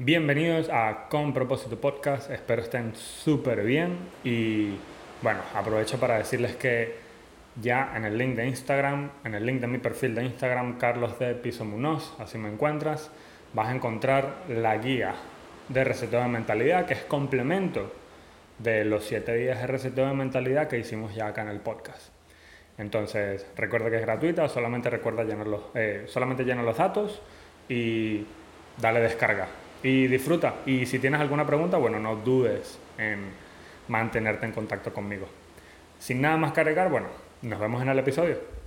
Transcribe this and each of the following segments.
Bienvenidos a Con Propósito Podcast, espero estén súper bien. Y bueno, aprovecho para decirles que ya en el link de Instagram, en el link de mi perfil de Instagram, Carlos de Piso Munoz, así me encuentras, vas a encontrar la guía de reseteo de mentalidad que es complemento de los 7 días de reseteo de mentalidad que hicimos ya acá en el podcast. Entonces, recuerda que es gratuita, solamente recuerda llenar los, eh, solamente llena los datos y dale descarga y disfruta. Y si tienes alguna pregunta, bueno, no dudes en mantenerte en contacto conmigo. Sin nada más cargar, bueno, nos vemos en el episodio.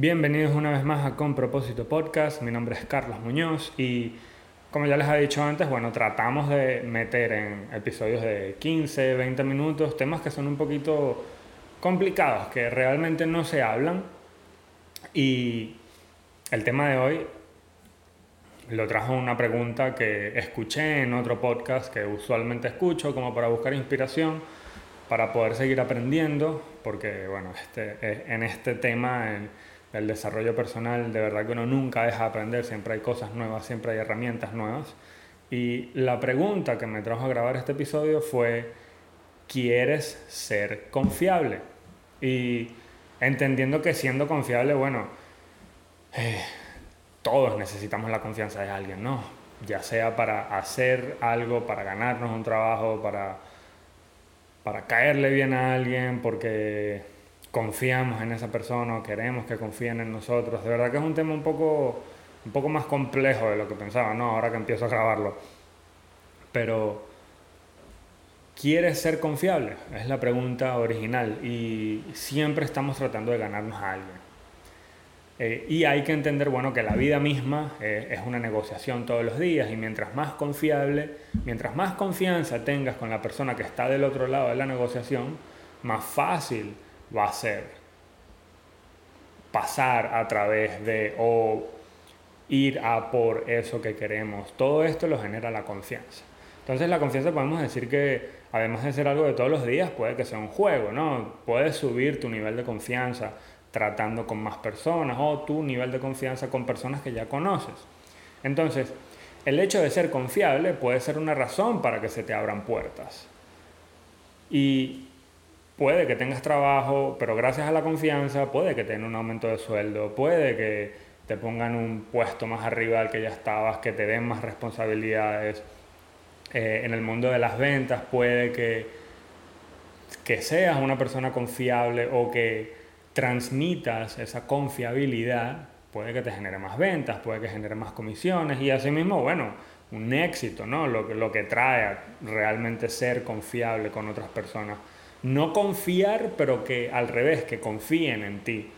Bienvenidos una vez más a Con Propósito Podcast. Mi nombre es Carlos Muñoz y como ya les he dicho antes, bueno, tratamos de meter en episodios de 15, 20 minutos temas que son un poquito complicados, que realmente no se hablan. Y el tema de hoy lo trajo una pregunta que escuché en otro podcast que usualmente escucho como para buscar inspiración, para poder seguir aprendiendo, porque bueno, este, en este tema... En, el desarrollo personal, de verdad que uno nunca deja de aprender, siempre hay cosas nuevas, siempre hay herramientas nuevas. Y la pregunta que me trajo a grabar este episodio fue, ¿quieres ser confiable? Y entendiendo que siendo confiable, bueno, eh, todos necesitamos la confianza de alguien, ¿no? Ya sea para hacer algo, para ganarnos un trabajo, para, para caerle bien a alguien, porque confiamos en esa persona o queremos que confíen en nosotros. De verdad que es un tema un poco, un poco más complejo de lo que pensaba, ¿no? Ahora que empiezo a grabarlo. Pero, ¿quieres ser confiable? Es la pregunta original y siempre estamos tratando de ganarnos a alguien. Eh, y hay que entender, bueno, que la vida misma eh, es una negociación todos los días y mientras más confiable, mientras más confianza tengas con la persona que está del otro lado de la negociación, más fácil va a ser pasar a través de o ir a por eso que queremos. Todo esto lo genera la confianza. Entonces la confianza podemos decir que además de ser algo de todos los días, puede que sea un juego, ¿no? Puedes subir tu nivel de confianza tratando con más personas o tu nivel de confianza con personas que ya conoces. Entonces, el hecho de ser confiable puede ser una razón para que se te abran puertas. Y puede que tengas trabajo, pero gracias a la confianza puede que tengas un aumento de sueldo, puede que te pongan un puesto más arriba del que ya estabas, que te den más responsabilidades. Eh, en el mundo de las ventas puede que, que seas una persona confiable o que transmitas esa confiabilidad, puede que te genere más ventas, puede que genere más comisiones y asimismo, bueno, un éxito, ¿no? Lo, lo que trae realmente ser confiable con otras personas no confiar, pero que al revés, que confíen en ti.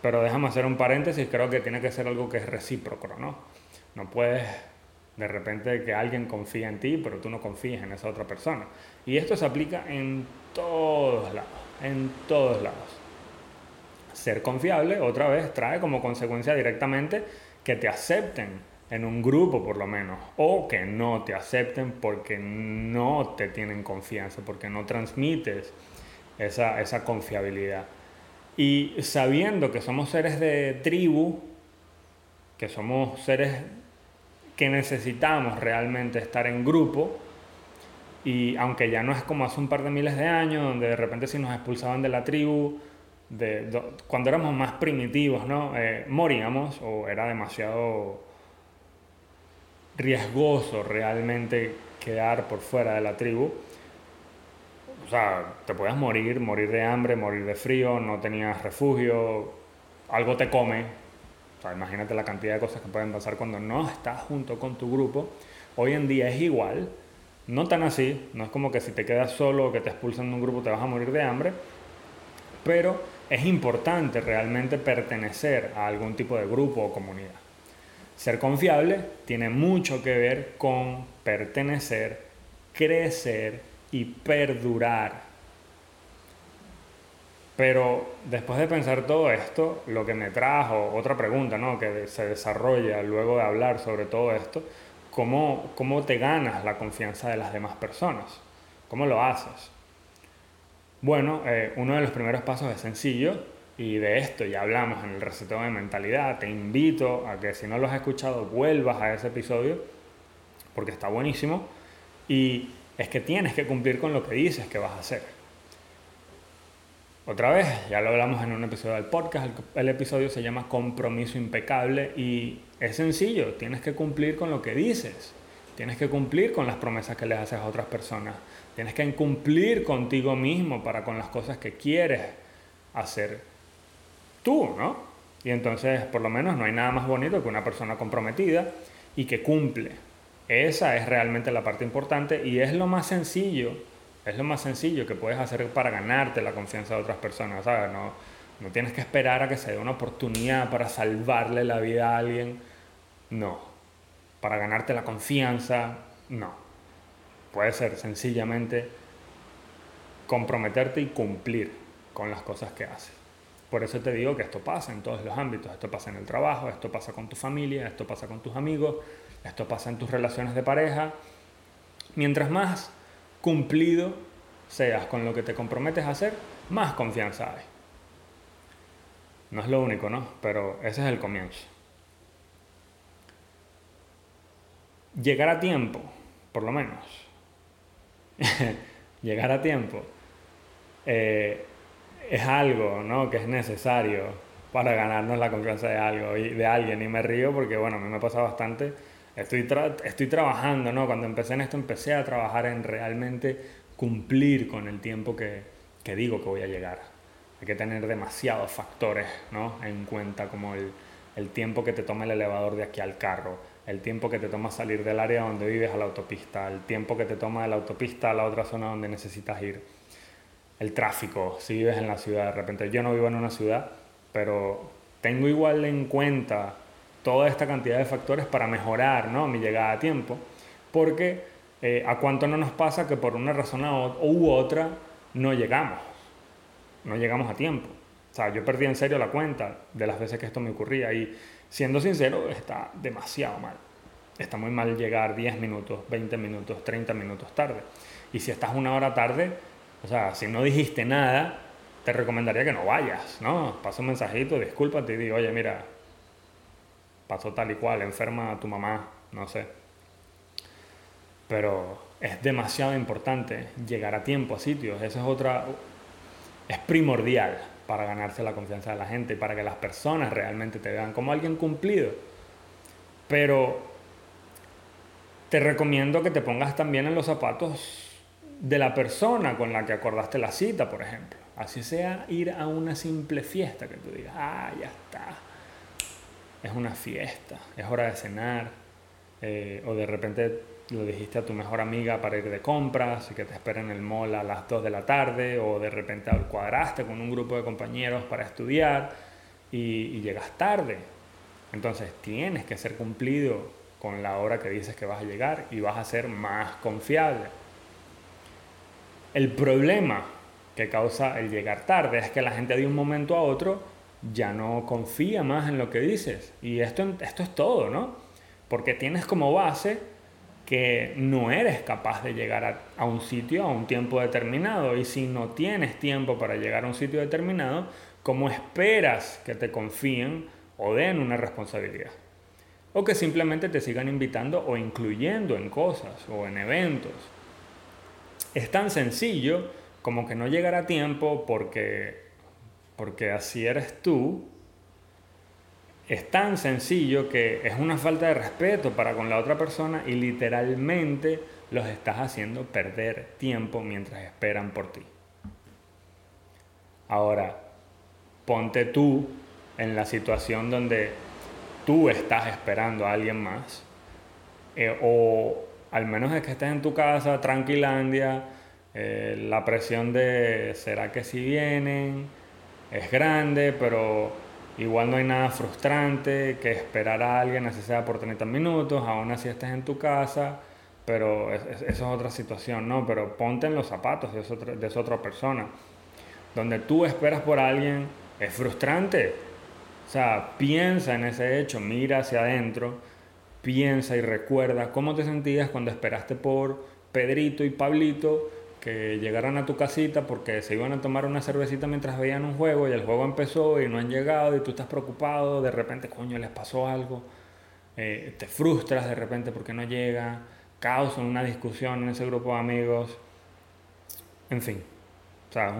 Pero déjame hacer un paréntesis, creo que tiene que ser algo que es recíproco, ¿no? No puedes de repente que alguien confíe en ti, pero tú no confíes en esa otra persona. Y esto se aplica en todos lados, en todos lados. Ser confiable, otra vez, trae como consecuencia directamente que te acepten en un grupo por lo menos, o que no te acepten porque no te tienen confianza, porque no transmites esa, esa confiabilidad. Y sabiendo que somos seres de tribu, que somos seres que necesitamos realmente estar en grupo, y aunque ya no es como hace un par de miles de años, donde de repente si nos expulsaban de la tribu, de, cuando éramos más primitivos, ¿no? Eh, moríamos o era demasiado riesgoso realmente quedar por fuera de la tribu. O sea, te puedes morir, morir de hambre, morir de frío, no tenías refugio, algo te come. O sea, imagínate la cantidad de cosas que pueden pasar cuando no estás junto con tu grupo. Hoy en día es igual, no tan así, no es como que si te quedas solo o que te expulsan de un grupo te vas a morir de hambre, pero es importante realmente pertenecer a algún tipo de grupo o comunidad. Ser confiable tiene mucho que ver con pertenecer, crecer y perdurar. Pero después de pensar todo esto, lo que me trajo, otra pregunta ¿no? que se desarrolla luego de hablar sobre todo esto, ¿cómo, cómo te ganas la confianza de las demás personas? ¿Cómo lo haces? Bueno, eh, uno de los primeros pasos es sencillo y de esto ya hablamos en el receteo de mentalidad. Te invito a que si no lo has escuchado vuelvas a ese episodio porque está buenísimo y es que tienes que cumplir con lo que dices que vas a hacer. Otra vez, ya lo hablamos en un episodio del podcast, el, episodio se llama Compromiso Impecable y es sencillo, tienes que cumplir con lo que dices, tienes que cumplir con las promesas que les haces a otras personas, tienes que cumplir contigo mismo para con las cosas que quieres hacer tú, ¿no? Y entonces, por lo menos, no hay nada más bonito que una persona comprometida y que cumple. Esa es realmente la parte importante y es lo más sencillo, es lo más sencillo que puedes hacer para ganarte la confianza de otras personas, ¿sabes? No, no tienes que esperar a que se dé una oportunidad para salvarle la vida a alguien, no. Para ganarte la confianza, no. Puede ser sencillamente comprometerte y cumplir con las cosas que haces. Por eso te digo que esto pasa en todos los ámbitos. Esto pasa en el trabajo, esto pasa con tu familia, esto pasa con tus amigos, esto pasa en tus relaciones de pareja. Mientras más cumplido seas con lo que te comprometes a hacer, más confianza hay. No es lo único, ¿no? Pero ese es el comienzo. Llegar a tiempo, por lo menos. Llegar a tiempo eh, es algo, ¿no? Que es necesario para ganarnos la confianza de algo y de alguien. Y me río porque, bueno, a mí me pasa bastante Estoy, estoy trabajando, ¿no? Cuando empecé en esto empecé a trabajar en realmente cumplir con el tiempo que, que digo que voy a llegar. Hay que tener demasiados factores ¿no? en cuenta, como el, el tiempo que te toma el elevador de aquí al carro, el tiempo que te toma salir del área donde vives a la autopista, el tiempo que te toma de la autopista a la otra zona donde necesitas ir, el tráfico, si vives en la ciudad de repente. Yo no vivo en una ciudad, pero tengo igual en cuenta toda esta cantidad de factores para mejorar ¿no? mi llegada a tiempo, porque eh, a cuánto no nos pasa que por una razón u otra no llegamos, no llegamos a tiempo. O sea, yo perdí en serio la cuenta de las veces que esto me ocurría y siendo sincero, está demasiado mal. Está muy mal llegar 10 minutos, 20 minutos, 30 minutos tarde. Y si estás una hora tarde, o sea, si no dijiste nada, te recomendaría que no vayas, ¿no? Pasa un mensajito, discúlpate y di, oye, mira, pasó tal y cual, enferma tu mamá, no sé. Pero es demasiado importante llegar a tiempo a sitios, eso es otra, es primordial para ganarse la confianza de la gente y para que las personas realmente te vean como alguien cumplido. Pero te recomiendo que te pongas también en los zapatos de la persona con la que acordaste la cita, por ejemplo. Así sea ir a una simple fiesta que tú digas, ah, ya está es una fiesta, es hora de cenar, eh, o de repente lo dijiste a tu mejor amiga para ir de compras y que te espera en el mall a las 2 de la tarde, o de repente cuadraste con un grupo de compañeros para estudiar y, y llegas tarde. Entonces tienes que ser cumplido con la hora que dices que vas a llegar y vas a ser más confiable. El problema que causa el llegar tarde es que la gente de un momento a otro ya no confía más en lo que dices. Y esto, esto es todo, ¿no? Porque tienes como base que no eres capaz de llegar a, un sitio a un tiempo determinado. Y si no tienes tiempo para llegar a un sitio determinado, ¿cómo esperas que te confíen o den una responsabilidad? O que simplemente te sigan invitando o incluyendo en cosas o en eventos. Es tan sencillo como que no llegar a tiempo porque porque así eres tú, es tan sencillo que es una falta de respeto para con la otra persona y literalmente los estás haciendo perder tiempo mientras esperan por ti. Ahora, ponte tú en la situación donde tú estás esperando a alguien más, eh, o al menos es que estés en tu casa, tranquilandia, eh, la presión de ¿será que si vienen? es grande, pero igual no hay nada frustrante que esperar a alguien, así sea por 30 minutos, aún así estés en tu casa, pero eso es otra situación, ¿no? Pero ponte en los zapatos de, esa otra persona. donde tú esperas por alguien, es frustrante. O sea, piensa en ese hecho, mira hacia adentro, piensa y recuerda cómo te sentías cuando esperaste por Pedrito y Pablito que llegaran a tu casita porque se iban a tomar una cervecita mientras veían un juego y el juego empezó y no han llegado y tú estás preocupado, de repente, coño, les pasó algo, eh, te frustras de repente porque no llega, causan una discusión en ese grupo de amigos, en fin, o sea,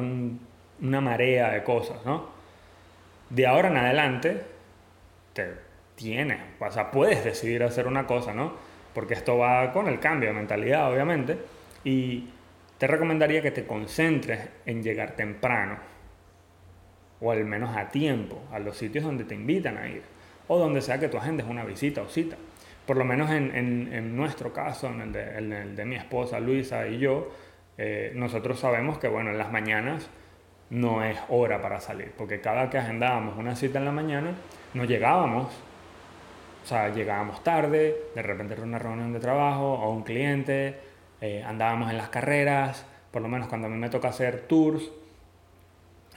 una marea de cosas, ¿no? De ahora en adelante, te tienes, o sea, puedes decidir hacer una cosa, ¿no? Porque esto va con el cambio de mentalidad, obviamente, y te recomendaría que te concentres en llegar temprano. O al menos a tiempo a los sitios donde te invitan a ir. O donde sea que tu agendes una visita o cita. Por lo menos en, en, nuestro caso, en el, de, el, de, mi esposa Luisa y yo, eh, nosotros sabemos que bueno, en las mañanas no es hora para salir, porque cada que agendábamos una cita en la mañana, no llegábamos, o sea, llegábamos tarde, de repente era una reunión de trabajo o un cliente, eh, andábamos en las carreras, por lo menos cuando a mí me toca hacer tours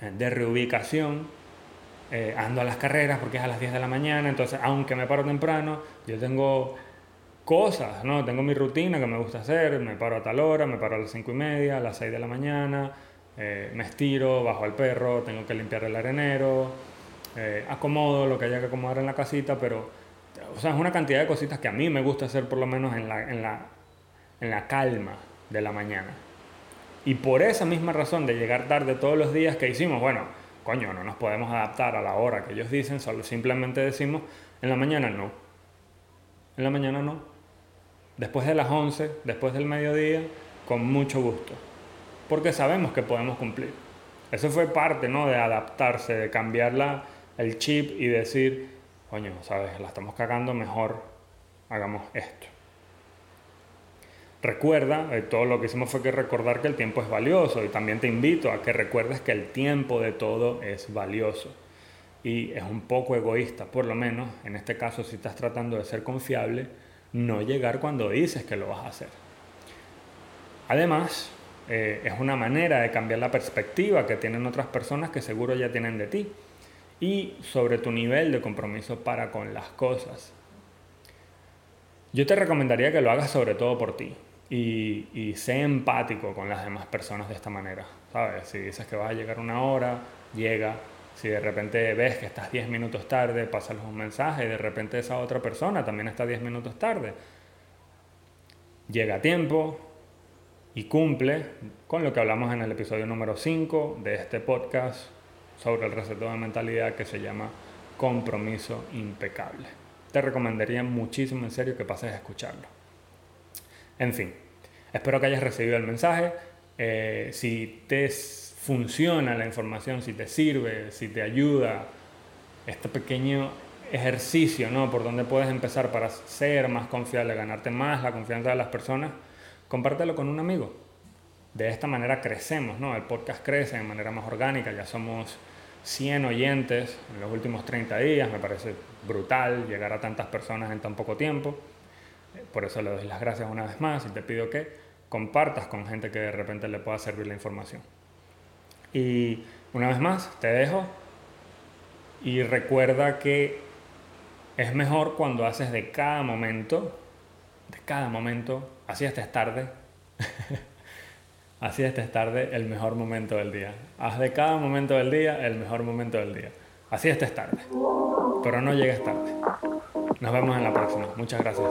eh, de reubicación, eh, ando a las carreras porque es a las 10 de la mañana, entonces aunque me paro temprano, yo tengo cosas, ¿no? Tengo mi rutina que me gusta hacer, me paro a tal hora, me paro a las 5 y media, a las 6 de la mañana, me estiro, bajo al perro, tengo que limpiar el arenero, acomodo lo que haya que acomodar en la casita, pero o sea, es una cantidad de cositas que a mí me gusta hacer por lo menos en la, en la en la calma de la mañana. Y por esa misma razón de llegar tarde todos los días que hicimos, bueno, coño, no nos podemos adaptar a la hora que ellos dicen, solo simplemente decimos, en la mañana no. En la mañana no. Después de las 11, después del mediodía, con mucho gusto. Porque sabemos que podemos cumplir. Eso fue parte, ¿no? De adaptarse, de cambiar el chip y decir, coño, ¿sabes? La estamos cagando, mejor hagamos esto. Recuerda, eh, todo lo que hicimos fue que recordar que el tiempo es valioso y también te invito a que recuerdes que el tiempo de todo es valioso. Y es un poco egoísta, por lo menos, en este caso si estás tratando de ser confiable, no llegar cuando dices que lo vas a hacer. Además, eh, es una manera de cambiar la perspectiva que tienen otras personas que seguro ya tienen de ti y sobre tu nivel de compromiso para con las cosas. Yo te recomendaría que lo hagas sobre todo por ti y, y sé empático con las demás personas de esta manera, ¿sabes? Si dices que vas a llegar una hora, llega. Si de repente ves que estás 10 minutos tarde, pásales un mensaje y de repente esa otra persona también está 10 minutos tarde. Llega a tiempo y cumple con lo que hablamos en el episodio número 5 de este podcast sobre el recetado de mentalidad que se llama compromiso impecable. Te recomendaría muchísimo en serio que pases a escucharlo. En fin, espero que hayas recibido el mensaje. Eh, si te funciona la información, si te sirve, si te ayuda este pequeño ejercicio, ¿no? Por donde puedes empezar para ser más confiable, ganarte más la confianza de las personas, compártelo con un amigo. De esta manera crecemos, ¿no? El podcast crece de manera más orgánica, ya somos 100 oyentes en los últimos 30 días, me parece brutal llegar a tantas personas en tan poco tiempo. Por eso le doy las gracias una vez más y te pido que compartas con gente que de repente le pueda servir la información. Y una vez más, te dejo y recuerda que es mejor cuando haces de cada momento, de cada momento, así estés tarde, así estés tarde, el mejor momento del día. Haz de cada momento del día el mejor momento del día. Así estés tarde, pero no llegues tarde. Nos vemos en la próxima. Muchas gracias.